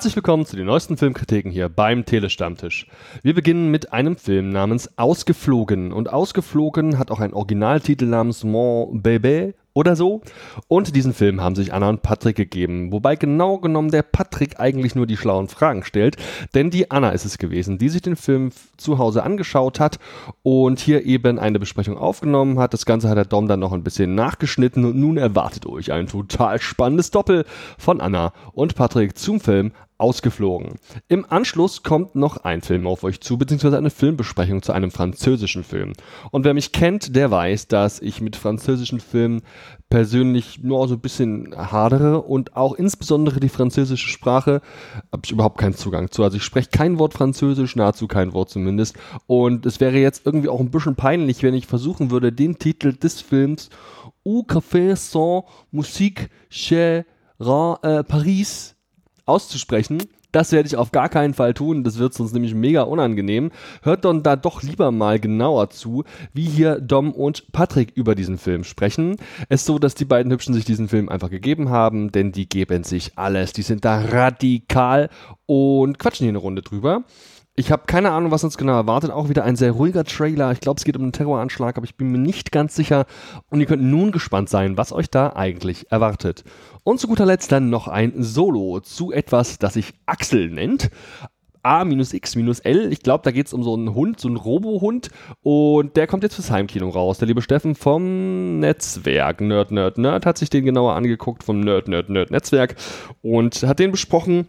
Herzlich willkommen zu den neuesten Filmkritiken hier beim Telestammtisch. Wir beginnen mit einem Film namens Ausgeflogen. Und Ausgeflogen hat auch einen Originaltitel namens Mon Bébé oder so. Und diesen Film haben sich Anna und Patrick gegeben. Wobei genau genommen der Patrick eigentlich nur die schlauen Fragen stellt. Denn die Anna ist es gewesen, die sich den Film zu Hause angeschaut hat und hier eben eine Besprechung aufgenommen hat. Das Ganze hat der Dom dann noch ein bisschen nachgeschnitten und nun erwartet euch ein total spannendes Doppel von Anna und Patrick zum Film ausgeflogen. Im Anschluss kommt noch ein Film auf euch zu, beziehungsweise eine Filmbesprechung zu einem französischen Film. Und wer mich kennt, der weiß, dass ich mit französischen Filmen persönlich nur so ein bisschen hadere und auch insbesondere die französische Sprache habe ich überhaupt keinen Zugang zu. Also ich spreche kein Wort Französisch, nahezu kein Wort zumindest. Und es wäre jetzt irgendwie auch ein bisschen peinlich, wenn ich versuchen würde, den Titel des Films Au Café sans Musique chez äh, Paris auszusprechen. Das werde ich auf gar keinen Fall tun. Das wird sonst nämlich mega unangenehm. Hört dann da doch lieber mal genauer zu, wie hier Dom und Patrick über diesen Film sprechen. Es ist so, dass die beiden Hübschen sich diesen Film einfach gegeben haben, denn die geben sich alles. Die sind da radikal und quatschen hier eine Runde drüber. Ich habe keine Ahnung, was uns genau erwartet. Auch wieder ein sehr ruhiger Trailer. Ich glaube, es geht um einen Terroranschlag, aber ich bin mir nicht ganz sicher. Und ihr könnt nun gespannt sein, was euch da eigentlich erwartet. Und zu guter Letzt dann noch ein Solo zu etwas, das sich Axel nennt. A-X-L. Ich glaube, da geht es um so einen Hund, so einen Robohund. Und der kommt jetzt fürs Heimkino raus. Der liebe Steffen vom Netzwerk Nerd, Nerd, Nerd hat sich den genauer angeguckt, vom Nerd, Nerd, Nerd Netzwerk. Und hat den besprochen.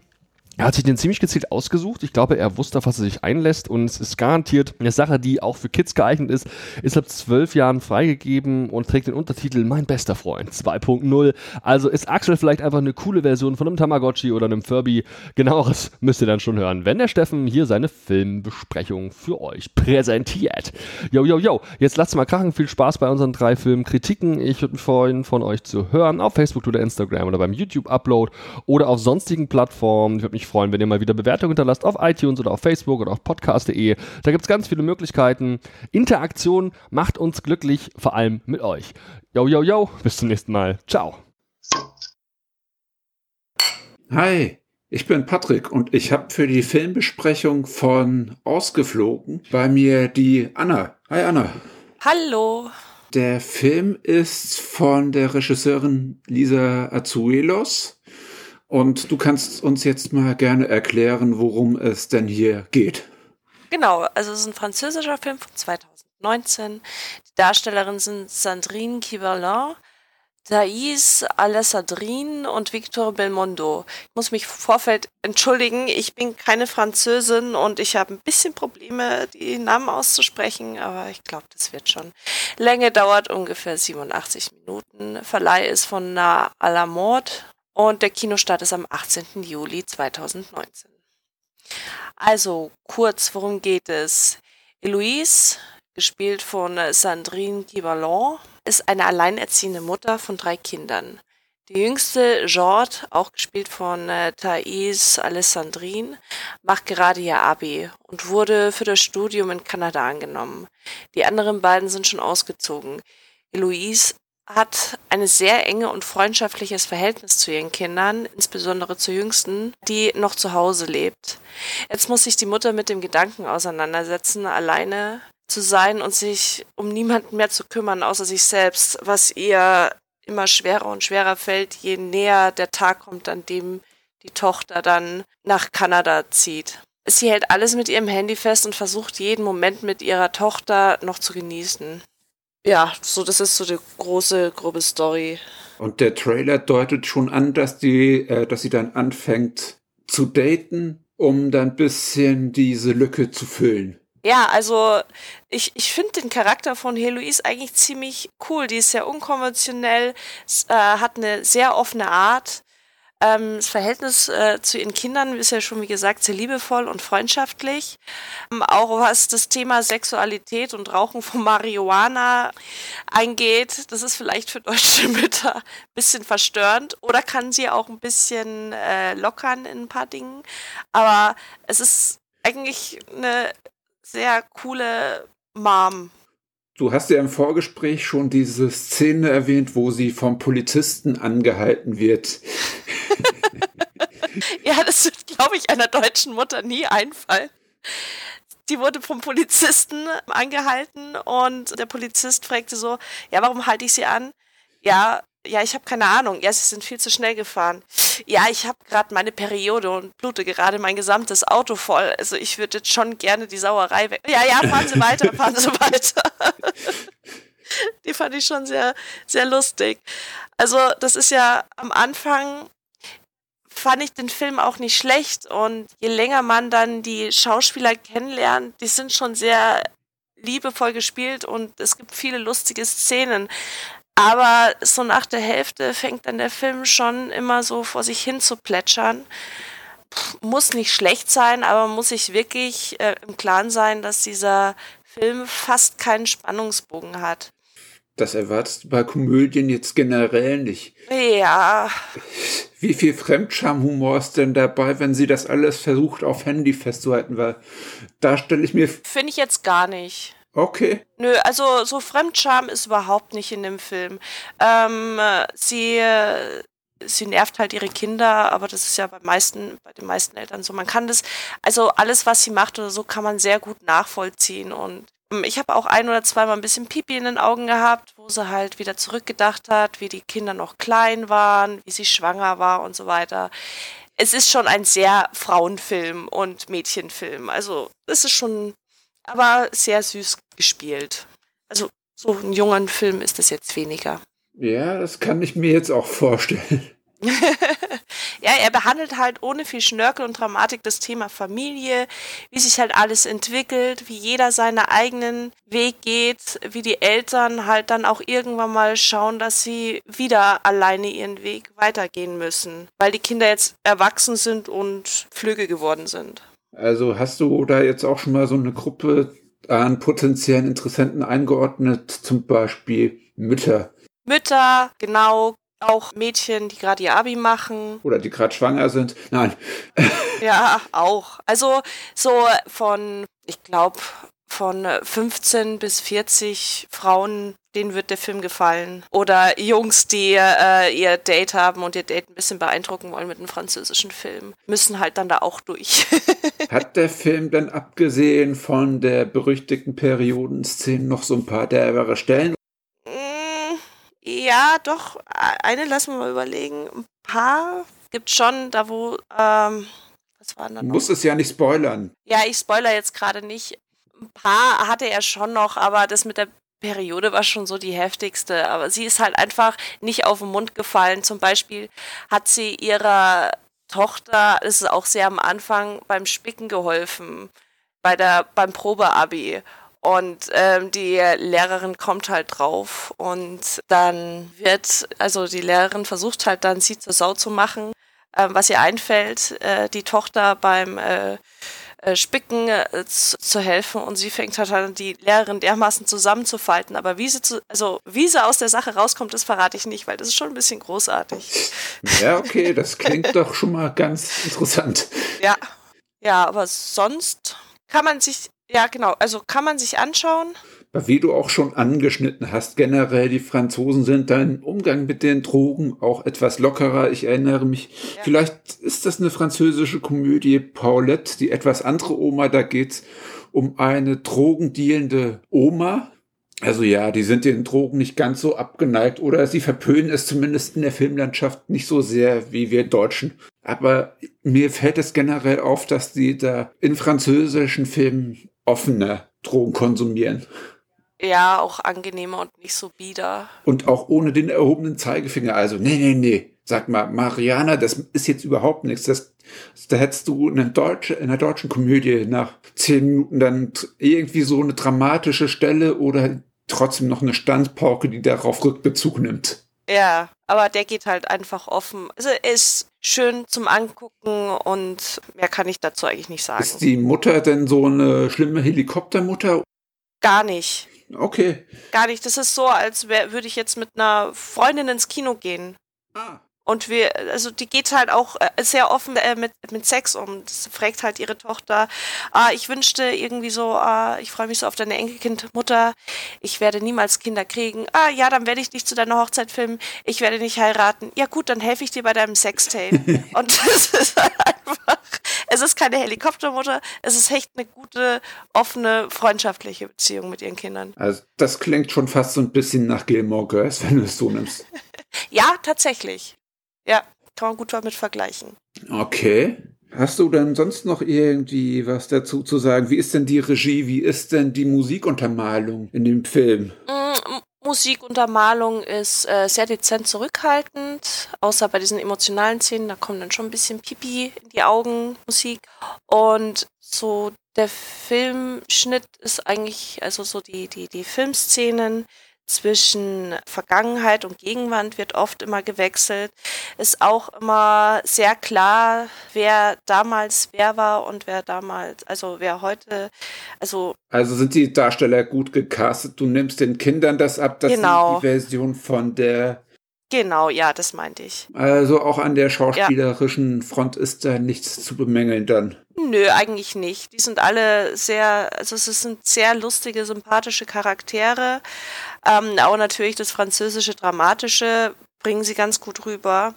Er hat sich den ziemlich gezielt ausgesucht. Ich glaube, er wusste, auf was er sich einlässt und es ist garantiert eine Sache, die auch für Kids geeignet ist. Ist ab zwölf Jahren freigegeben und trägt den Untertitel Mein bester Freund 2.0. Also ist Axel vielleicht einfach eine coole Version von einem Tamagotchi oder einem Furby. Genaueres müsst ihr dann schon hören, wenn der Steffen hier seine Filmbesprechung für euch präsentiert. Yo, yo, yo. Jetzt lasst mal krachen. Viel Spaß bei unseren drei Filmkritiken. Ich würde mich freuen, von euch zu hören auf Facebook oder Instagram oder beim YouTube-Upload oder auf sonstigen Plattformen. Ich würde mich freuen, wenn ihr mal wieder Bewertungen hinterlasst auf iTunes oder auf Facebook oder auf podcast.de. Da gibt es ganz viele Möglichkeiten. Interaktion macht uns glücklich, vor allem mit euch. Yo, yo, yo, bis zum nächsten Mal. Ciao. Hi, ich bin Patrick und ich habe für die Filmbesprechung von Ausgeflogen bei mir die Anna. Hi Anna. Hallo. Der Film ist von der Regisseurin Lisa Azuelos und du kannst uns jetzt mal gerne erklären, worum es denn hier geht. Genau, also es ist ein französischer Film von 2019. Die Darstellerinnen sind Sandrine Kiberlin, Thais Alessandrine und Victor Belmondo. Ich muss mich Vorfeld entschuldigen, ich bin keine Französin und ich habe ein bisschen Probleme, die Namen auszusprechen, aber ich glaube, das wird schon. Länge dauert ungefähr 87 Minuten. Verleih ist von Na à la Morde und der Kinostart ist am 18. Juli 2019. Also kurz, worum geht es? Eloise, gespielt von Sandrine Guibalon, ist eine alleinerziehende Mutter von drei Kindern. Die jüngste, Jorde, auch gespielt von äh, Thais Alessandrine, macht gerade ihr Abi und wurde für das Studium in Kanada angenommen. Die anderen beiden sind schon ausgezogen. Eloise hat ein sehr enge und freundschaftliches Verhältnis zu ihren Kindern, insbesondere zur jüngsten, die noch zu Hause lebt. Jetzt muss sich die Mutter mit dem Gedanken auseinandersetzen, alleine zu sein und sich um niemanden mehr zu kümmern, außer sich selbst, was ihr immer schwerer und schwerer fällt, je näher der Tag kommt, an dem die Tochter dann nach Kanada zieht. Sie hält alles mit ihrem Handy fest und versucht jeden Moment mit ihrer Tochter noch zu genießen ja, so das ist so die große, grobe Story. Und der Trailer deutet schon an, dass die, äh, dass sie dann anfängt zu daten, um dann ein bisschen diese Lücke zu füllen. Ja, also ich, ich finde den Charakter von Heloise eigentlich ziemlich cool. Die ist sehr unkonventionell, äh, hat eine sehr offene Art. Ähm, das Verhältnis äh, zu ihren Kindern ist ja schon, wie gesagt, sehr liebevoll und freundschaftlich. Ähm, auch was das Thema Sexualität und Rauchen von Marihuana eingeht, das ist vielleicht für deutsche Mütter ein bisschen verstörend oder kann sie auch ein bisschen äh, lockern in ein paar Dingen. Aber es ist eigentlich eine sehr coole Mom. Du hast ja im Vorgespräch schon diese Szene erwähnt, wo sie vom Polizisten angehalten wird. ja, das wird, glaube ich, einer deutschen Mutter nie einfallen. Die wurde vom Polizisten angehalten und der Polizist fragte so, ja, warum halte ich sie an? Ja, ja, ich habe keine Ahnung. Ja, sie sind viel zu schnell gefahren. Ja, ich habe gerade meine Periode und blute gerade mein gesamtes Auto voll. Also ich würde jetzt schon gerne die Sauerei weg. Ja, ja, fahren Sie weiter, fahren Sie weiter. die fand ich schon sehr, sehr lustig. Also das ist ja am Anfang fand ich den Film auch nicht schlecht und je länger man dann die Schauspieler kennenlernt, die sind schon sehr liebevoll gespielt und es gibt viele lustige Szenen. Aber so nach der Hälfte fängt dann der Film schon immer so vor sich hin zu plätschern. Muss nicht schlecht sein, aber muss sich wirklich äh, im Klaren sein, dass dieser Film fast keinen Spannungsbogen hat. Das erwartest du bei Komödien jetzt generell nicht. Ja. Wie viel Fremdschamhumor ist denn dabei, wenn sie das alles versucht auf Handy festzuhalten? Weil da stelle ich mir. Finde ich jetzt gar nicht. Okay. Nö, also so Fremdscham ist überhaupt nicht in dem Film. Ähm, sie, sie nervt halt ihre Kinder, aber das ist ja bei meisten, bei den meisten Eltern so. Man kann das, also alles, was sie macht oder so, kann man sehr gut nachvollziehen. Und ich habe auch ein oder zweimal ein bisschen Pipi in den Augen gehabt, wo sie halt wieder zurückgedacht hat, wie die Kinder noch klein waren, wie sie schwanger war und so weiter. Es ist schon ein sehr Frauenfilm und Mädchenfilm. Also es ist schon aber sehr süß gespielt. Also so ein jungen Film ist das jetzt weniger. Ja, das kann ich mir jetzt auch vorstellen. ja, er behandelt halt ohne viel Schnörkel und Dramatik das Thema Familie, wie sich halt alles entwickelt, wie jeder seinen eigenen Weg geht, wie die Eltern halt dann auch irgendwann mal schauen, dass sie wieder alleine ihren Weg weitergehen müssen, weil die Kinder jetzt erwachsen sind und flügge geworden sind. Also hast du da jetzt auch schon mal so eine Gruppe an potenziellen Interessenten eingeordnet, zum Beispiel Mütter? Mütter, genau, auch Mädchen, die gerade ihr Abi machen. Oder die gerade schwanger sind. Nein. ja, auch. Also so von, ich glaube, von 15 bis 40 Frauen, denen wird der Film gefallen. Oder Jungs, die äh, ihr Date haben und ihr Date ein bisschen beeindrucken wollen mit einem französischen Film, müssen halt dann da auch durch. Hat der Film dann abgesehen von der berüchtigten Periodenszene noch so ein paar derbere Stellen? Mm, ja, doch. Eine lassen wir mal überlegen. Ein paar gibt schon, da wo. Ähm, was da noch? Muss es ja nicht spoilern. Ja, ich spoiler jetzt gerade nicht ein paar hatte er schon noch, aber das mit der Periode war schon so die heftigste. Aber sie ist halt einfach nicht auf den Mund gefallen. Zum Beispiel hat sie ihrer Tochter, das ist auch sehr am Anfang, beim Spicken geholfen, bei der, beim Probeabi. Und ähm, die Lehrerin kommt halt drauf und dann wird, also die Lehrerin versucht halt dann, sie zur Sau zu machen, ähm, was ihr einfällt, äh, die Tochter beim äh, äh, Spicken äh, zu, zu, helfen und sie fängt halt an, die Lehrerin dermaßen zusammenzufalten. Aber wie sie, zu, also, wie sie aus der Sache rauskommt, das verrate ich nicht, weil das ist schon ein bisschen großartig. Ja, okay, das klingt doch schon mal ganz interessant. Ja, ja, aber sonst kann man sich, ja genau, also kann man sich anschauen wie du auch schon angeschnitten hast, generell die Franzosen sind da im Umgang mit den Drogen auch etwas lockerer. Ich erinnere mich, ja. vielleicht ist das eine französische Komödie Paulette, die etwas andere Oma, da geht's um eine drogendealende Oma. Also ja, die sind den Drogen nicht ganz so abgeneigt oder sie verpönen es zumindest in der Filmlandschaft nicht so sehr wie wir Deutschen. Aber mir fällt es generell auf, dass die da in französischen Filmen offener Drogen konsumieren. Ja, auch angenehmer und nicht so bieder. Und auch ohne den erhobenen Zeigefinger. Also, nee, nee, nee. Sag mal, Mariana, das ist jetzt überhaupt nichts. Das, da hättest du in, Deutsche, in einer deutschen Komödie nach zehn Minuten dann irgendwie so eine dramatische Stelle oder trotzdem noch eine Standpauke, die darauf Rückbezug nimmt. Ja, aber der geht halt einfach offen. Also er ist schön zum Angucken und mehr kann ich dazu eigentlich nicht sagen. Ist die Mutter denn so eine schlimme Helikoptermutter? Gar nicht. Okay. Gar nicht. Das ist so, als würde ich jetzt mit einer Freundin ins Kino gehen. Ah. Und wir, also die geht halt auch äh, sehr offen äh, mit, mit Sex um. Das fragt halt ihre Tochter, ah, ich wünschte irgendwie so, ah, ich freue mich so auf deine Enkelkindmutter, ich werde niemals Kinder kriegen. Ah, ja, dann werde ich dich zu deiner Hochzeit filmen, ich werde nicht heiraten. Ja gut, dann helfe ich dir bei deinem Sextape. Und das ist halt einfach, es ist keine Helikoptermutter, es ist echt eine gute, offene, freundschaftliche Beziehung mit ihren Kindern. Also das klingt schon fast so ein bisschen nach Gilmore Girls, wenn du es so nimmst. ja, tatsächlich. Ja, kann man gut damit vergleichen. Okay. Hast du denn sonst noch irgendwie was dazu zu sagen? Wie ist denn die Regie? Wie ist denn die Musikuntermalung in dem Film? Mm, Musikuntermalung ist äh, sehr dezent zurückhaltend, außer bei diesen emotionalen Szenen, da kommt dann schon ein bisschen Pipi in die Augen, Musik. Und so der Filmschnitt ist eigentlich, also so die, die, die Filmszenen zwischen Vergangenheit und Gegenwart wird oft immer gewechselt. Ist auch immer sehr klar, wer damals wer war und wer damals, also wer heute, also. Also sind die Darsteller gut gecastet? Du nimmst den Kindern das ab, dass genau. die Version von der Genau, ja, das meinte ich. Also auch an der schauspielerischen ja. Front ist da nichts zu bemängeln dann. Nö, eigentlich nicht. Die sind alle sehr, also es sind sehr lustige, sympathische Charaktere. Ähm, auch natürlich das französische Dramatische bringen sie ganz gut rüber.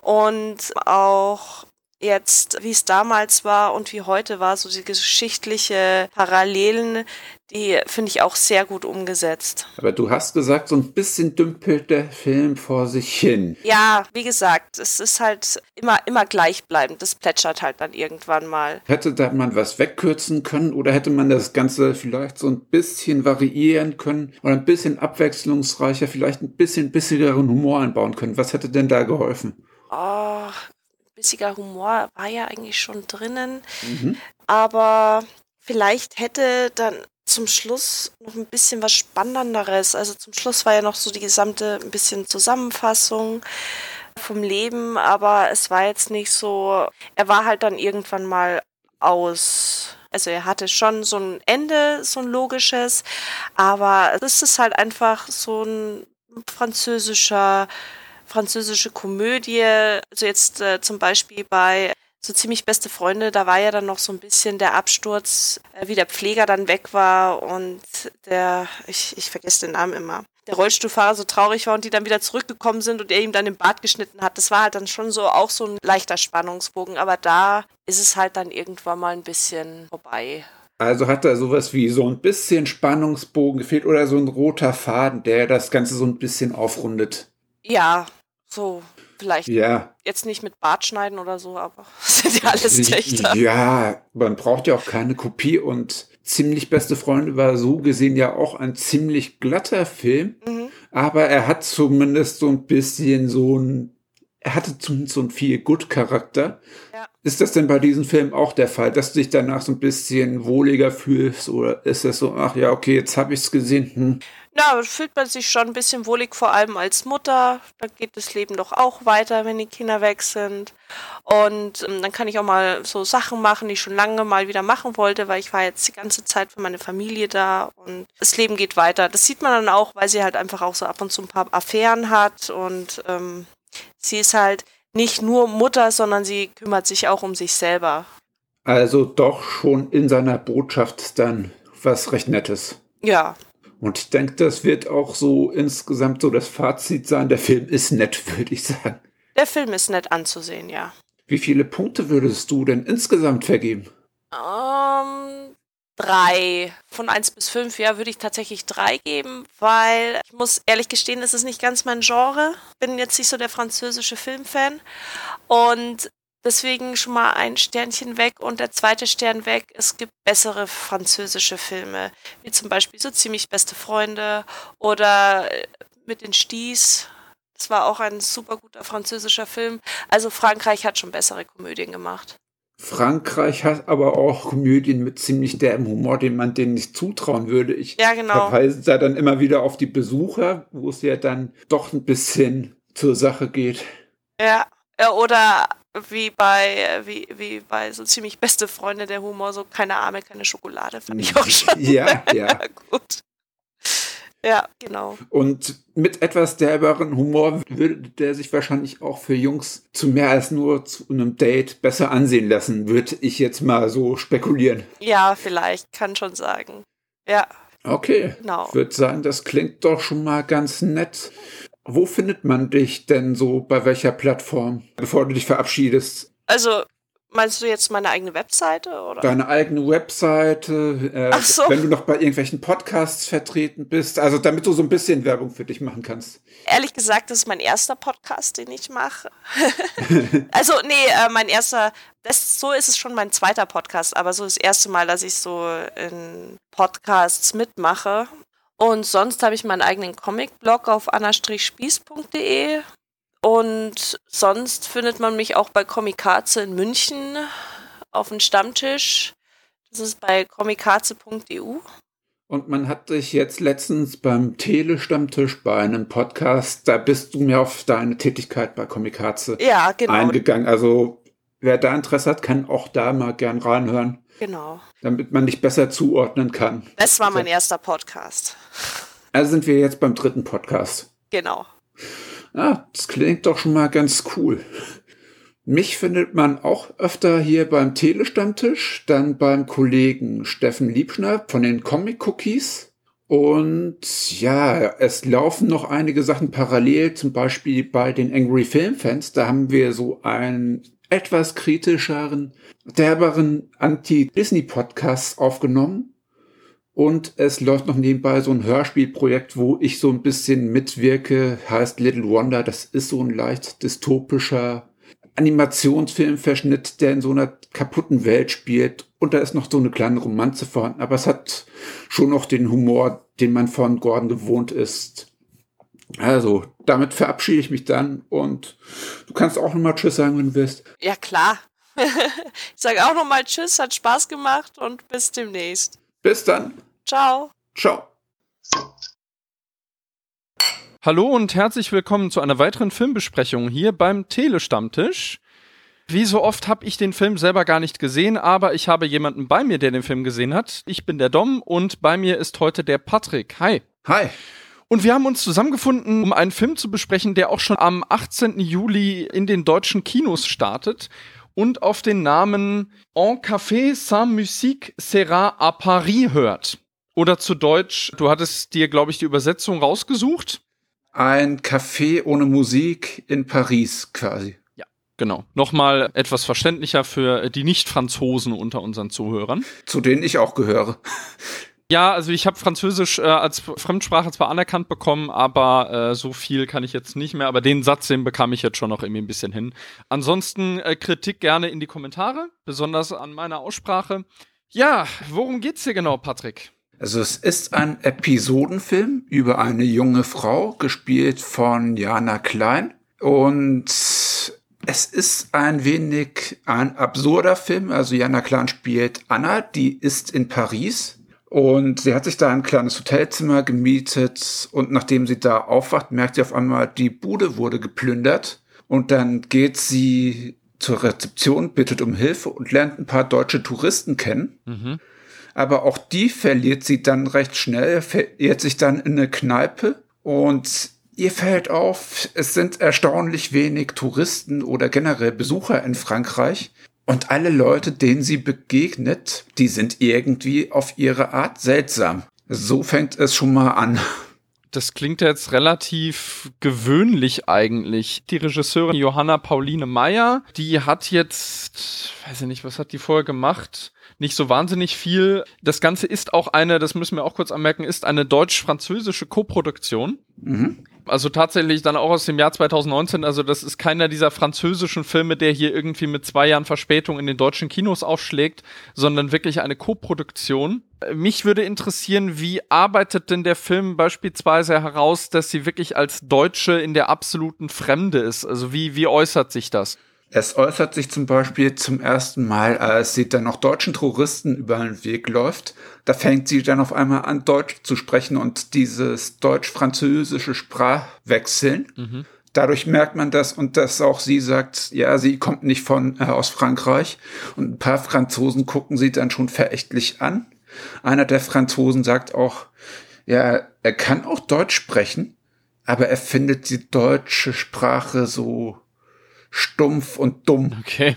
Und auch jetzt, wie es damals war und wie heute war, so die geschichtliche Parallelen, die finde ich auch sehr gut umgesetzt. Aber du hast gesagt, so ein bisschen dümpelt der Film vor sich hin. Ja, wie gesagt, es ist halt immer, immer gleichbleibend. Das plätschert halt dann irgendwann mal. Hätte da man was wegkürzen können oder hätte man das Ganze vielleicht so ein bisschen variieren können oder ein bisschen abwechslungsreicher, vielleicht ein bisschen bissigeren Humor einbauen können? Was hätte denn da geholfen? Oh, bissiger Humor war ja eigentlich schon drinnen. Mhm. Aber vielleicht hätte dann zum Schluss noch ein bisschen was Spannenderes. Also zum Schluss war ja noch so die gesamte ein bisschen Zusammenfassung vom Leben, aber es war jetzt nicht so, er war halt dann irgendwann mal aus. Also er hatte schon so ein Ende, so ein logisches, aber es ist halt einfach so ein französischer französische Komödie. Also jetzt äh, zum Beispiel bei so ziemlich beste Freunde, da war ja dann noch so ein bisschen der Absturz, äh, wie der Pfleger dann weg war und der, ich, ich vergesse den Namen immer, der Rollstuhlfahrer so traurig war und die dann wieder zurückgekommen sind und er ihm dann den Bart geschnitten hat. Das war halt dann schon so auch so ein leichter Spannungsbogen, aber da ist es halt dann irgendwann mal ein bisschen vorbei. Also hat da sowas wie so ein bisschen Spannungsbogen gefehlt oder so ein roter Faden, der das Ganze so ein bisschen aufrundet. Ja, so, vielleicht ja. jetzt nicht mit Bart schneiden oder so, aber sind ja alles Töchter. Ja, man braucht ja auch keine Kopie und ziemlich beste Freunde war so gesehen ja auch ein ziemlich glatter Film, mhm. aber er hat zumindest so ein bisschen so ein er hatte zumindest so einen viel gut Charakter. Ja. Ist das denn bei diesem Film auch der Fall, dass du dich danach so ein bisschen wohliger fühlst oder ist das so, ach ja, okay, jetzt habe ich es gesehen? Hm. Na, fühlt man sich schon ein bisschen wohlig, vor allem als Mutter. Da geht das Leben doch auch weiter, wenn die Kinder weg sind. Und ähm, dann kann ich auch mal so Sachen machen, die ich schon lange mal wieder machen wollte, weil ich war jetzt die ganze Zeit für meine Familie da und das Leben geht weiter. Das sieht man dann auch, weil sie halt einfach auch so ab und zu ein paar Affären hat und ähm, sie ist halt nicht nur Mutter, sondern sie kümmert sich auch um sich selber. Also doch schon in seiner Botschaft dann was recht Nettes. Ja, und ich denke, das wird auch so insgesamt so das Fazit sein. Der Film ist nett, würde ich sagen. Der Film ist nett anzusehen, ja. Wie viele Punkte würdest du denn insgesamt vergeben? Ähm, drei. Von eins bis fünf, ja, würde ich tatsächlich drei geben, weil ich muss ehrlich gestehen, es ist nicht ganz mein Genre. Bin jetzt nicht so der französische Filmfan. Und Deswegen schon mal ein Sternchen weg und der zweite Stern weg. Es gibt bessere französische Filme, wie zum Beispiel so ziemlich beste Freunde oder äh, mit den Sties. Das war auch ein super guter französischer Film. Also Frankreich hat schon bessere Komödien gemacht. Frankreich hat aber auch Komödien mit ziemlich derben Humor, den man denen nicht zutrauen würde. Ich ja, genau. verweise da dann immer wieder auf die Besucher, wo es ja dann doch ein bisschen zur Sache geht. Ja, oder wie bei, wie, wie bei so ziemlich beste Freunde der Humor, so keine Arme, keine Schokolade, fand ich auch schon. Ja, ja. gut. Ja, genau. Und mit etwas derberen Humor würde der sich wahrscheinlich auch für Jungs zu mehr als nur zu einem Date besser ansehen lassen, würde ich jetzt mal so spekulieren. Ja, vielleicht, kann schon sagen. Ja. Okay. Genau. Ich würde sagen, das klingt doch schon mal ganz nett. Wo findet man dich denn so bei welcher Plattform, bevor du dich verabschiedest? Also, Meinst du jetzt meine eigene Webseite? Oder? Deine eigene Webseite, äh, so. wenn du noch bei irgendwelchen Podcasts vertreten bist, also damit du so ein bisschen Werbung für dich machen kannst. Ehrlich gesagt, das ist mein erster Podcast, den ich mache. also, nee, äh, mein erster, das, so ist es schon mein zweiter Podcast, aber so das erste Mal, dass ich so in Podcasts mitmache. Und sonst habe ich meinen eigenen Comic-Blog auf anna-spieß.de. Und sonst findet man mich auch bei Komikaze in München auf dem Stammtisch. Das ist bei komikaze.eu. Und man hat dich jetzt letztens beim Tele-Stammtisch bei einem Podcast, da bist du mir auf deine Tätigkeit bei Komikaze Ja, genau. eingegangen. Also wer da Interesse hat, kann auch da mal gern reinhören, Genau. damit man dich besser zuordnen kann. Das war mein erster Podcast. Also sind wir jetzt beim dritten Podcast. Genau. Ah, das klingt doch schon mal ganz cool. Mich findet man auch öfter hier beim Telestammtisch, dann beim Kollegen Steffen Liebschner von den Comic Cookies. Und ja, es laufen noch einige Sachen parallel, zum Beispiel bei den Angry Film Fans. Da haben wir so einen etwas kritischeren, derberen Anti-Disney-Podcast aufgenommen. Und es läuft noch nebenbei so ein Hörspielprojekt, wo ich so ein bisschen mitwirke, heißt Little Wonder. Das ist so ein leicht dystopischer Animationsfilmverschnitt, der in so einer kaputten Welt spielt. Und da ist noch so eine kleine Romanze vorhanden. Aber es hat schon noch den Humor, den man von Gordon gewohnt ist. Also, damit verabschiede ich mich dann und du kannst auch nochmal Tschüss sagen, wenn du willst. Ja, klar. ich sage auch nochmal Tschüss, hat Spaß gemacht und bis demnächst. Bis dann. Ciao. Ciao. Hallo und herzlich willkommen zu einer weiteren Filmbesprechung hier beim Telestammtisch. Wie so oft habe ich den Film selber gar nicht gesehen, aber ich habe jemanden bei mir, der den Film gesehen hat. Ich bin der Dom und bei mir ist heute der Patrick. Hi. Hi. Und wir haben uns zusammengefunden, um einen Film zu besprechen, der auch schon am 18. Juli in den deutschen Kinos startet und auf den Namen En Café sans musique sera à Paris hört. Oder zu Deutsch, du hattest dir, glaube ich, die Übersetzung rausgesucht. Ein Café ohne Musik in Paris quasi. Ja, genau. Nochmal etwas verständlicher für die Nicht-Franzosen unter unseren Zuhörern. Zu denen ich auch gehöre. Ja, also ich habe Französisch äh, als Fremdsprache zwar anerkannt bekommen, aber äh, so viel kann ich jetzt nicht mehr. Aber den Satz, den bekam ich jetzt schon noch irgendwie ein bisschen hin. Ansonsten äh, Kritik gerne in die Kommentare, besonders an meiner Aussprache. Ja, worum geht's hier genau, Patrick? Also es ist ein Episodenfilm über eine junge Frau, gespielt von Jana Klein. Und es ist ein wenig ein absurder Film. Also Jana Klein spielt Anna, die ist in Paris. Und sie hat sich da ein kleines Hotelzimmer gemietet. Und nachdem sie da aufwacht, merkt sie auf einmal, die Bude wurde geplündert. Und dann geht sie zur Rezeption, bittet um Hilfe und lernt ein paar deutsche Touristen kennen. Mhm. Aber auch die verliert sie dann recht schnell, verirrt sich dann in eine Kneipe und ihr fällt auf, es sind erstaunlich wenig Touristen oder generell Besucher in Frankreich. Und alle Leute, denen sie begegnet, die sind irgendwie auf ihre Art seltsam. So fängt es schon mal an. Das klingt jetzt relativ gewöhnlich eigentlich. Die Regisseurin Johanna Pauline Meyer, die hat jetzt, weiß ich nicht, was hat die vorher gemacht? Nicht so wahnsinnig viel. Das Ganze ist auch eine, das müssen wir auch kurz anmerken, ist eine deutsch-französische Koproduktion. Mhm. Also tatsächlich dann auch aus dem Jahr 2019. Also das ist keiner dieser französischen Filme, der hier irgendwie mit zwei Jahren Verspätung in den deutschen Kinos aufschlägt, sondern wirklich eine Koproduktion. Mich würde interessieren, wie arbeitet denn der Film beispielsweise heraus, dass sie wirklich als Deutsche in der absoluten Fremde ist? Also wie, wie äußert sich das? Es äußert sich zum Beispiel zum ersten Mal, als sie dann noch deutschen Touristen über den Weg läuft. Da fängt sie dann auf einmal an, Deutsch zu sprechen und dieses deutsch-französische Sprachwechseln. Mhm. Dadurch merkt man das und dass auch sie sagt, ja, sie kommt nicht von äh, aus Frankreich. Und ein paar Franzosen gucken sie dann schon verächtlich an. Einer der Franzosen sagt auch, ja, er kann auch Deutsch sprechen, aber er findet die deutsche Sprache so stumpf und dumm. Okay.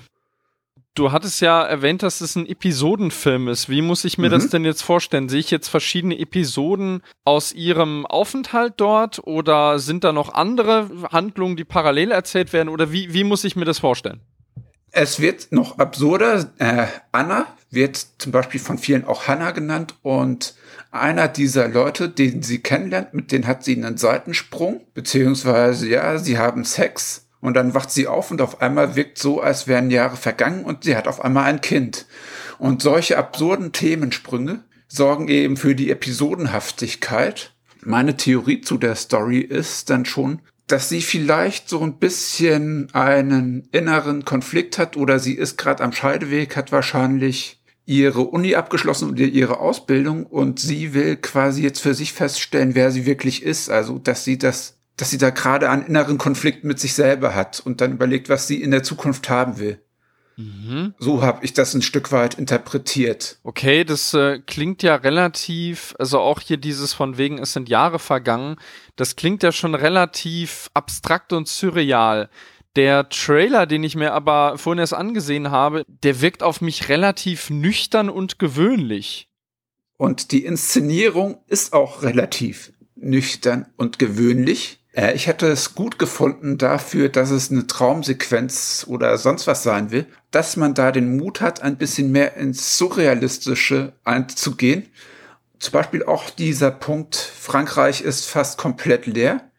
Du hattest ja erwähnt, dass es ein Episodenfilm ist. Wie muss ich mir mhm. das denn jetzt vorstellen? Sehe ich jetzt verschiedene Episoden aus ihrem Aufenthalt dort oder sind da noch andere Handlungen, die parallel erzählt werden? Oder wie, wie muss ich mir das vorstellen? Es wird noch absurder. Äh, Anna wird zum Beispiel von vielen auch Hannah genannt und einer dieser Leute, den sie kennenlernt, mit denen hat sie einen Seitensprung, beziehungsweise ja, sie haben Sex und dann wacht sie auf und auf einmal wirkt so, als wären Jahre vergangen und sie hat auf einmal ein Kind. Und solche absurden Themensprünge sorgen eben für die Episodenhaftigkeit. Meine Theorie zu der Story ist dann schon, dass sie vielleicht so ein bisschen einen inneren Konflikt hat oder sie ist gerade am Scheideweg, hat wahrscheinlich ihre Uni abgeschlossen und ihre Ausbildung und sie will quasi jetzt für sich feststellen, wer sie wirklich ist. Also, dass sie das dass sie da gerade einen inneren Konflikt mit sich selber hat und dann überlegt, was sie in der Zukunft haben will. Mhm. So habe ich das ein Stück weit interpretiert. Okay, das äh, klingt ja relativ, also auch hier dieses von wegen, es sind Jahre vergangen, das klingt ja schon relativ abstrakt und surreal. Der Trailer, den ich mir aber vorhin erst angesehen habe, der wirkt auf mich relativ nüchtern und gewöhnlich. Und die Inszenierung ist auch relativ nüchtern und gewöhnlich. Äh, ich hätte es gut gefunden dafür, dass es eine Traumsequenz oder sonst was sein will, dass man da den Mut hat, ein bisschen mehr ins Surrealistische einzugehen. Zum Beispiel auch dieser Punkt, Frankreich ist fast komplett leer.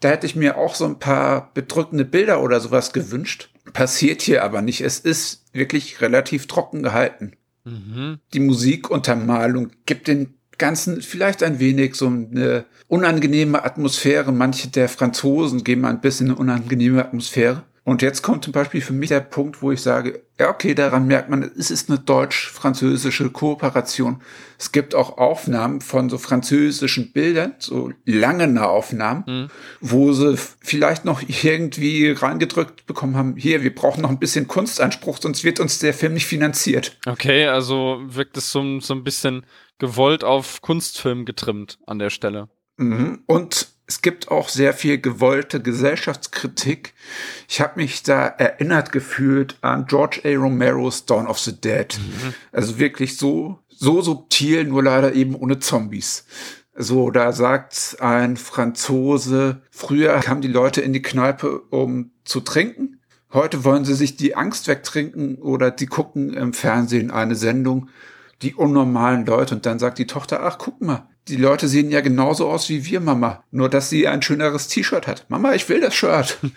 Da hätte ich mir auch so ein paar bedrückende Bilder oder sowas gewünscht. Passiert hier aber nicht. Es ist wirklich relativ trocken gehalten. Mhm. Die Musikuntermalung gibt den Ganzen vielleicht ein wenig so eine unangenehme Atmosphäre. Manche der Franzosen geben ein bisschen eine unangenehme Atmosphäre. Und jetzt kommt zum Beispiel für mich der Punkt, wo ich sage, ja, okay, daran merkt man, es ist eine deutsch-französische Kooperation. Es gibt auch Aufnahmen von so französischen Bildern, so lange Aufnahmen, mhm. wo sie vielleicht noch irgendwie reingedrückt bekommen haben, hier, wir brauchen noch ein bisschen Kunstanspruch, sonst wird uns der Film nicht finanziert. Okay, also wirkt es so, so ein bisschen gewollt auf Kunstfilm getrimmt an der Stelle. Mhm. Und es gibt auch sehr viel gewollte Gesellschaftskritik. Ich habe mich da erinnert gefühlt an George A. Romero's Dawn of the Dead. Mhm. Also wirklich so, so subtil, nur leider eben ohne Zombies. So, da sagt ein Franzose, früher kamen die Leute in die Kneipe, um zu trinken. Heute wollen sie sich die Angst wegtrinken oder die gucken im Fernsehen eine Sendung, die unnormalen Leute. Und dann sagt die Tochter, ach, guck mal, die Leute sehen ja genauso aus wie wir, Mama. Nur, dass sie ein schöneres T-Shirt hat. Mama, ich will das Shirt.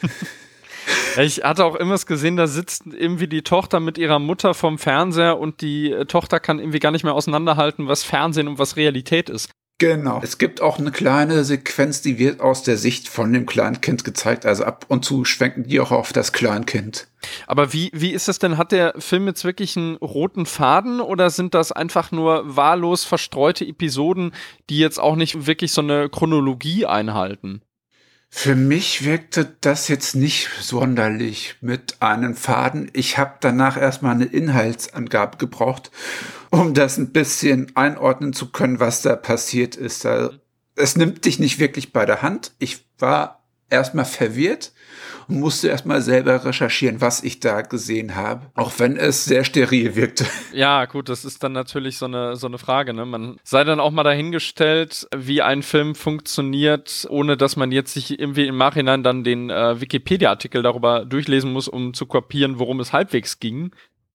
Ich hatte auch immer gesehen, da sitzt irgendwie die Tochter mit ihrer Mutter vom Fernseher und die äh, Tochter kann irgendwie gar nicht mehr auseinanderhalten, was Fernsehen und was Realität ist. Genau. Es gibt auch eine kleine Sequenz, die wird aus der Sicht von dem Kleinkind gezeigt. Also ab und zu schwenken die auch auf das Kleinkind. Aber wie, wie ist das denn? Hat der Film jetzt wirklich einen roten Faden oder sind das einfach nur wahllos verstreute Episoden, die jetzt auch nicht wirklich so eine Chronologie einhalten? Für mich wirkte das jetzt nicht sonderlich mit einem Faden. Ich habe danach erstmal eine Inhaltsangabe gebraucht, um das ein bisschen einordnen zu können, was da passiert ist. Es nimmt dich nicht wirklich bei der Hand. Ich war erstmal verwirrt und musste erstmal selber recherchieren, was ich da gesehen habe, auch wenn es sehr steril wirkte. Ja, gut, das ist dann natürlich so eine, so eine Frage. Ne? Man sei dann auch mal dahingestellt, wie ein Film funktioniert, ohne dass man jetzt sich irgendwie im Nachhinein dann den äh, Wikipedia-Artikel darüber durchlesen muss, um zu kopieren, worum es halbwegs ging.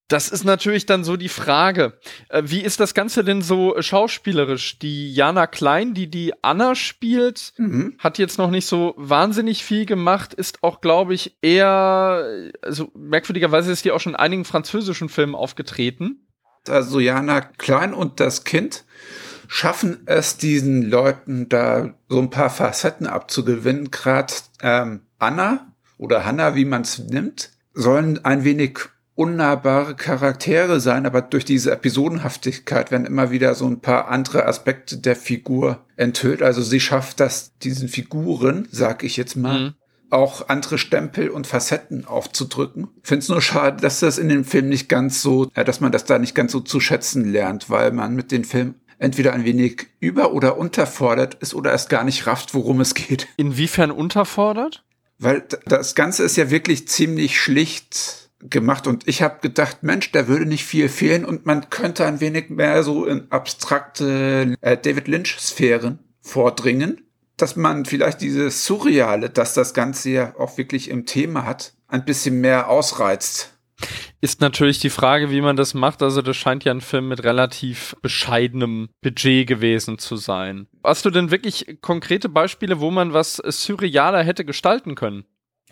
Das ist natürlich dann so die Frage. Äh, wie ist das Ganze denn so schauspielerisch? Die Jana Klein, die die Anna spielt, mhm. hat jetzt noch nicht so wahnsinnig viel gemacht, ist auch, glaube ich, eher, also merkwürdigerweise ist die auch schon in einigen französischen Filmen aufgetreten. Also Jana Klein und das Kind schaffen es diesen Leuten da so ein paar Facetten abzugewinnen. Gerade ähm, Anna oder Hannah, wie man es nimmt, sollen ein wenig unnahbare Charaktere sein, aber durch diese Episodenhaftigkeit werden immer wieder so ein paar andere Aspekte der Figur enthüllt. Also sie schafft das, diesen Figuren, sag ich jetzt mal, mhm. auch andere Stempel und Facetten aufzudrücken. Finde es nur schade, dass das in dem Film nicht ganz so, dass man das da nicht ganz so zu schätzen lernt, weil man mit dem Film entweder ein wenig über- oder unterfordert ist oder erst gar nicht rafft, worum es geht. Inwiefern unterfordert? Weil das Ganze ist ja wirklich ziemlich schlicht gemacht und ich habe gedacht, Mensch, da würde nicht viel fehlen und man könnte ein wenig mehr so in abstrakte äh, David Lynch-Sphären vordringen, dass man vielleicht dieses Surreale, dass das Ganze ja auch wirklich im Thema hat, ein bisschen mehr ausreizt. Ist natürlich die Frage, wie man das macht. Also, das scheint ja ein Film mit relativ bescheidenem Budget gewesen zu sein. Hast du denn wirklich konkrete Beispiele, wo man was surrealer hätte gestalten können?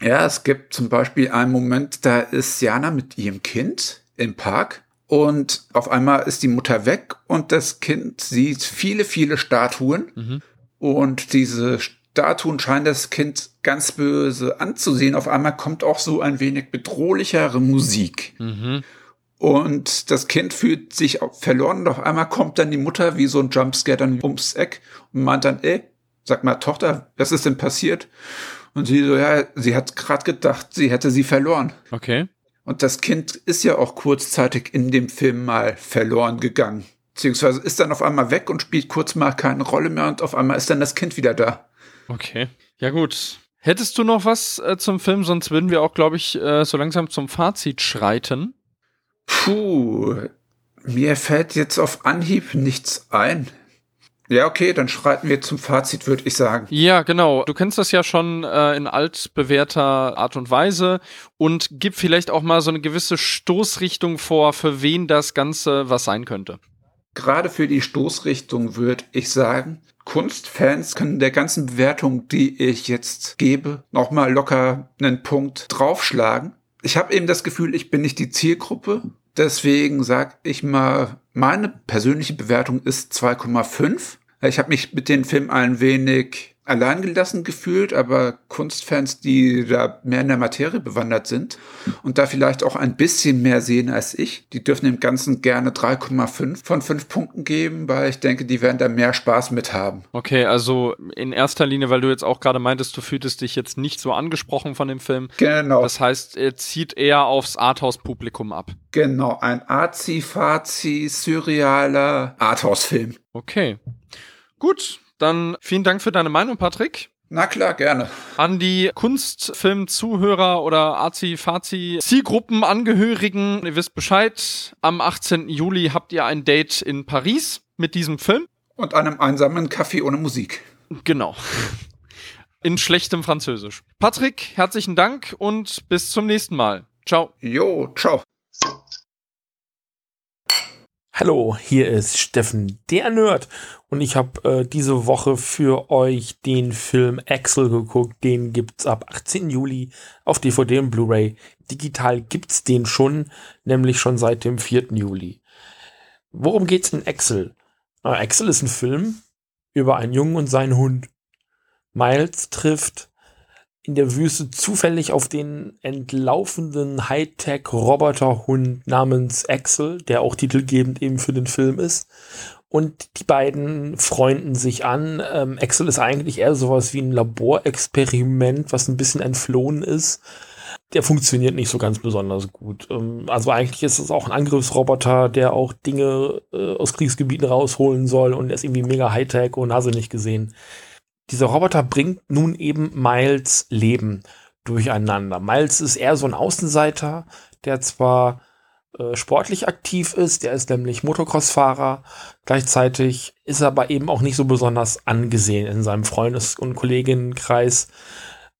Ja, es gibt zum Beispiel einen Moment, da ist Jana mit ihrem Kind im Park und auf einmal ist die Mutter weg und das Kind sieht viele, viele Statuen mhm. und diese Statuen scheinen das Kind ganz böse anzusehen. Auf einmal kommt auch so ein wenig bedrohlichere Musik. Mhm. Und das Kind fühlt sich verloren und auf einmal kommt dann die Mutter wie so ein Jumpscare dann ums Eck und meint dann, ey, sag mal, Tochter, was ist denn passiert? Und sie so, ja, sie hat gerade gedacht, sie hätte sie verloren. Okay. Und das Kind ist ja auch kurzzeitig in dem Film mal verloren gegangen. Beziehungsweise ist dann auf einmal weg und spielt kurz mal keine Rolle mehr und auf einmal ist dann das Kind wieder da. Okay. Ja, gut. Hättest du noch was äh, zum Film? Sonst würden wir auch, glaube ich, äh, so langsam zum Fazit schreiten. Puh. Mir fällt jetzt auf Anhieb nichts ein. Ja, okay, dann schreiten wir zum Fazit, würde ich sagen. Ja, genau. Du kennst das ja schon äh, in altbewährter Art und Weise und gib vielleicht auch mal so eine gewisse Stoßrichtung vor, für wen das Ganze was sein könnte. Gerade für die Stoßrichtung würde ich sagen, Kunstfans können der ganzen Bewertung, die ich jetzt gebe, nochmal locker einen Punkt draufschlagen. Ich habe eben das Gefühl, ich bin nicht die Zielgruppe. Deswegen sag ich mal, meine persönliche Bewertung ist 2,5. Ich habe mich mit dem Film ein wenig alleingelassen gefühlt, aber Kunstfans, die da mehr in der Materie bewandert sind und da vielleicht auch ein bisschen mehr sehen als ich, die dürfen dem Ganzen gerne 3,5 von 5 Punkten geben, weil ich denke, die werden da mehr Spaß mit haben. Okay, also in erster Linie, weil du jetzt auch gerade meintest, du fühltest dich jetzt nicht so angesprochen von dem Film. Genau. Das heißt, er zieht eher aufs Arthouse-Publikum ab. Genau, ein Azi-Fazi, surrealer Arthouse-Film. Okay. Gut, dann vielen Dank für deine Meinung, Patrick. Na klar, gerne. An die Kunstfilm-Zuhörer oder Azi-Fazi-Zielgruppenangehörigen, ihr wisst Bescheid, am 18. Juli habt ihr ein Date in Paris mit diesem Film. Und einem einsamen Kaffee ohne Musik. Genau. In schlechtem Französisch. Patrick, herzlichen Dank und bis zum nächsten Mal. Ciao. Jo, ciao. Hallo, hier ist Steffen, der Nerd. Und ich habe äh, diese Woche für euch den Film Axel geguckt. Den gibt's ab 18. Juli auf DVD und Blu-ray. Digital gibt's den schon, nämlich schon seit dem 4. Juli. Worum geht's in Axel? Axel ist ein Film über einen Jungen und seinen Hund. Miles trifft in der Wüste zufällig auf den entlaufenden Hightech-Roboterhund namens Axel, der auch titelgebend eben für den Film ist. Und die beiden freunden sich an. Ähm, Axel ist eigentlich eher sowas wie ein Laborexperiment, was ein bisschen entflohen ist. Der funktioniert nicht so ganz besonders gut. Ähm, also eigentlich ist es auch ein Angriffsroboter, der auch Dinge äh, aus Kriegsgebieten rausholen soll und er ist irgendwie mega Hightech und hast nicht gesehen. Dieser Roboter bringt nun eben Miles Leben durcheinander. Miles ist eher so ein Außenseiter, der zwar äh, sportlich aktiv ist, der ist nämlich Motocross-Fahrer, gleichzeitig ist er aber eben auch nicht so besonders angesehen in seinem Freundes- und Kolleginnenkreis.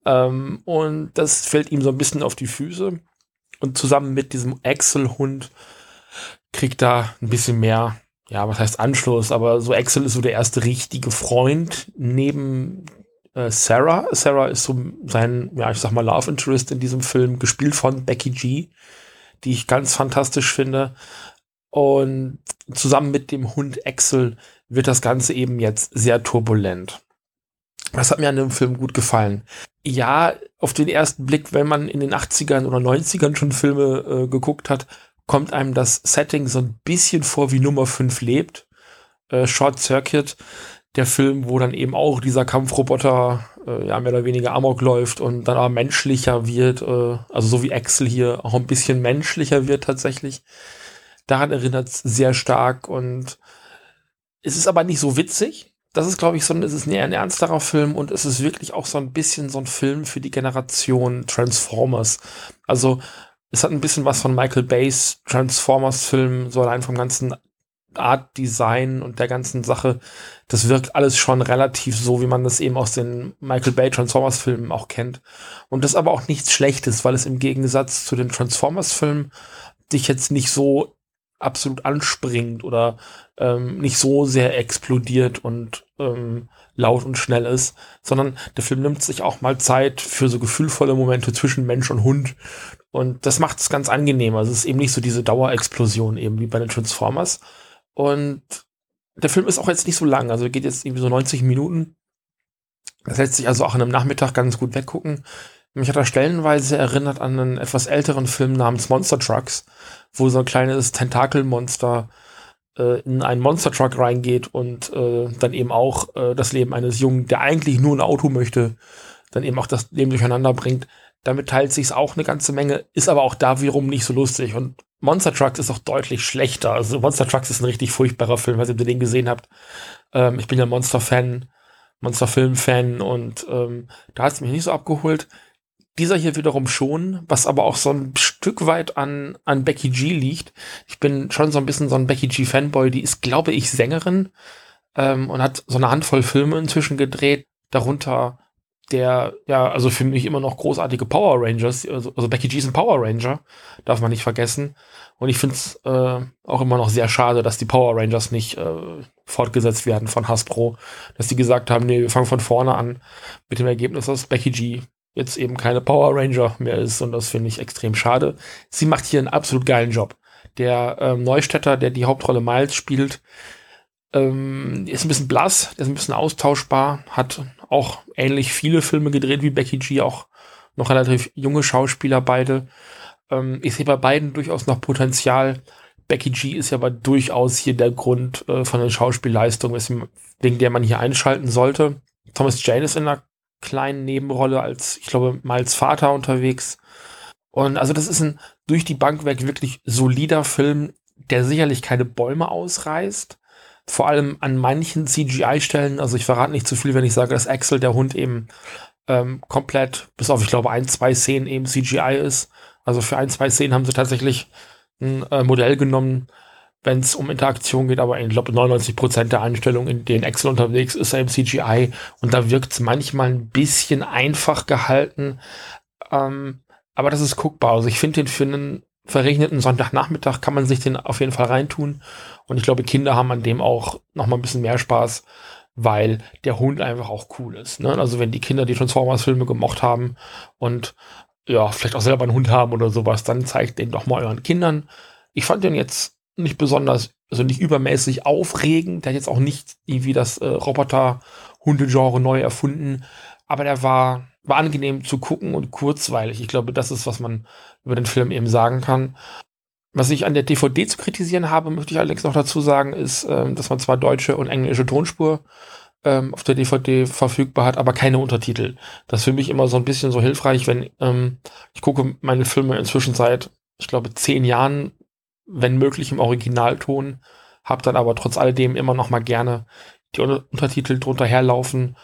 Ähm, und das fällt ihm so ein bisschen auf die Füße. Und zusammen mit diesem Axel-Hund kriegt er ein bisschen mehr ja, was heißt Anschluss, aber so Axel ist so der erste richtige Freund neben äh, Sarah. Sarah ist so sein, ja, ich sag mal, Love Interest in diesem Film, gespielt von Becky G, die ich ganz fantastisch finde. Und zusammen mit dem Hund Axel wird das Ganze eben jetzt sehr turbulent. Das hat mir an dem Film gut gefallen. Ja, auf den ersten Blick, wenn man in den 80ern oder 90ern schon Filme äh, geguckt hat, kommt einem das Setting so ein bisschen vor wie Nummer 5 lebt. Äh, Short Circuit, der Film, wo dann eben auch dieser Kampfroboter äh, ja mehr oder weniger amok läuft und dann aber menschlicher wird, äh, also so wie Axel hier auch ein bisschen menschlicher wird tatsächlich. Daran erinnert es sehr stark und es ist aber nicht so witzig. Das ist, glaube ich, so ein, es ist eher ein ernsterer Film und es ist wirklich auch so ein bisschen so ein Film für die Generation Transformers. Also, es hat ein bisschen was von Michael Bays Transformers-Film, so allein vom ganzen Art Design und der ganzen Sache. Das wirkt alles schon relativ so, wie man das eben aus den Michael Bay Transformers Filmen auch kennt. Und das aber auch nichts Schlechtes, weil es im Gegensatz zu den Transformers Filmen dich jetzt nicht so absolut anspringt oder ähm, nicht so sehr explodiert und ähm, laut und schnell ist, sondern der Film nimmt sich auch mal Zeit für so gefühlvolle Momente zwischen Mensch und Hund. Und das macht es ganz angenehm. Also es ist eben nicht so diese Dauerexplosion eben wie bei den Transformers. Und der Film ist auch jetzt nicht so lang, also geht jetzt irgendwie so 90 Minuten. Das lässt sich also auch an einem Nachmittag ganz gut weggucken. Mich hat er stellenweise erinnert an einen etwas älteren Film namens Monster Trucks, wo so ein kleines Tentakelmonster äh, in einen Monster Truck reingeht und äh, dann eben auch äh, das Leben eines Jungen, der eigentlich nur ein Auto möchte, dann eben auch das Leben durcheinander bringt. Damit teilt sich's auch eine ganze Menge, ist aber auch da wiederum nicht so lustig. Und Monster Trucks ist auch deutlich schlechter. Also Monster Trucks ist ein richtig furchtbarer Film, ob ihr den gesehen habt. Ähm, ich bin ja Monster-Fan, Monster-Film-Fan und ähm, da hat es mich nicht so abgeholt. Dieser hier wiederum schon, was aber auch so ein Stück weit an, an Becky G liegt. Ich bin schon so ein bisschen so ein Becky G Fanboy. Die ist, glaube ich, Sängerin ähm, und hat so eine Handvoll Filme inzwischen gedreht. Darunter der, ja, also für mich immer noch großartige Power Rangers. Also, also Becky G ist ein Power Ranger, darf man nicht vergessen. Und ich finde es äh, auch immer noch sehr schade, dass die Power Rangers nicht äh, fortgesetzt werden von Hasbro. Dass die gesagt haben, nee, wir fangen von vorne an mit dem Ergebnis, dass Becky G jetzt eben keine Power Ranger mehr ist und das finde ich extrem schade. Sie macht hier einen absolut geilen Job. Der ähm, Neustädter, der die Hauptrolle Miles spielt, ähm, ist ein bisschen blass, der ist ein bisschen austauschbar, hat auch ähnlich viele Filme gedreht wie Becky G, auch noch relativ junge Schauspieler beide. Ähm, ich sehe bei beiden durchaus noch Potenzial. Becky G ist ja aber durchaus hier der Grund äh, von der Schauspielleistung, wegen der man hier einschalten sollte. Thomas Jane ist in einer kleinen Nebenrolle als, ich glaube, Miles Vater unterwegs. Und also das ist ein durch die Bank weg wirklich solider Film, der sicherlich keine Bäume ausreißt. Vor allem an manchen CGI-Stellen, also ich verrate nicht zu viel, wenn ich sage, dass Axel, der Hund, eben ähm, komplett, bis auf, ich glaube, ein, zwei Szenen eben CGI ist. Also für ein, zwei Szenen haben sie tatsächlich ein äh, Modell genommen, wenn es um Interaktion geht, aber ich glaube 99 Prozent der Einstellungen, in denen Excel unterwegs ist, im CGI und da wirkt es manchmal ein bisschen einfach gehalten, ähm, aber das ist guckbar. Also ich finde den für einen verregneten Sonntagnachmittag kann man sich den auf jeden Fall reintun und ich glaube Kinder haben an dem auch noch mal ein bisschen mehr Spaß, weil der Hund einfach auch cool ist. Ne? Also wenn die Kinder die Transformers-Filme gemocht haben und ja, vielleicht auch selber einen Hund haben oder sowas, dann zeigt den doch mal euren Kindern. Ich fand den jetzt nicht besonders, also nicht übermäßig aufregend. Der hat jetzt auch nicht irgendwie das äh, Roboter-Hunde-Genre neu erfunden. Aber der war, war angenehm zu gucken und kurzweilig. Ich glaube, das ist, was man über den Film eben sagen kann. Was ich an der DVD zu kritisieren habe, möchte ich allerdings noch dazu sagen, ist, ähm, dass man zwar deutsche und englische Tonspur ähm, auf der DVD verfügbar hat, aber keine Untertitel. Das ist für mich immer so ein bisschen so hilfreich, wenn ähm, ich gucke meine Filme inzwischen seit, ich glaube, zehn Jahren wenn möglich im Originalton, hab dann aber trotz alledem immer noch mal gerne die Untertitel drunter herlaufen,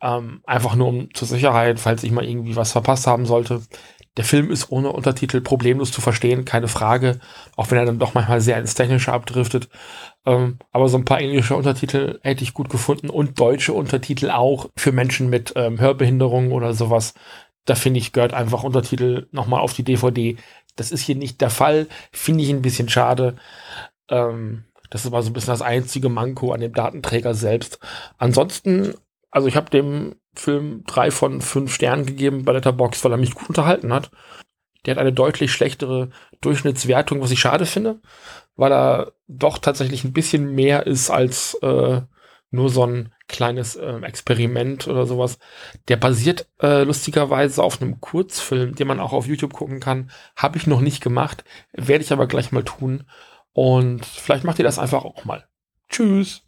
ähm, einfach nur um zur Sicherheit, falls ich mal irgendwie was verpasst haben sollte. Der Film ist ohne Untertitel problemlos zu verstehen, keine Frage, auch wenn er dann doch manchmal sehr ins Technische abdriftet. Ähm, aber so ein paar englische Untertitel hätte ich gut gefunden und deutsche Untertitel auch für Menschen mit ähm, Hörbehinderungen oder sowas. Da finde ich, gehört einfach Untertitel nochmal auf die DVD. Das ist hier nicht der Fall. Finde ich ein bisschen schade. Ähm, das ist aber so ein bisschen das einzige Manko an dem Datenträger selbst. Ansonsten, also ich habe dem Film drei von fünf Sternen gegeben bei Letterbox, weil er mich gut unterhalten hat. Der hat eine deutlich schlechtere Durchschnittswertung, was ich schade finde, weil er doch tatsächlich ein bisschen mehr ist als äh, nur so ein kleines äh, Experiment oder sowas. Der basiert äh, lustigerweise auf einem Kurzfilm, den man auch auf YouTube gucken kann. Habe ich noch nicht gemacht, werde ich aber gleich mal tun. Und vielleicht macht ihr das einfach auch mal. Tschüss.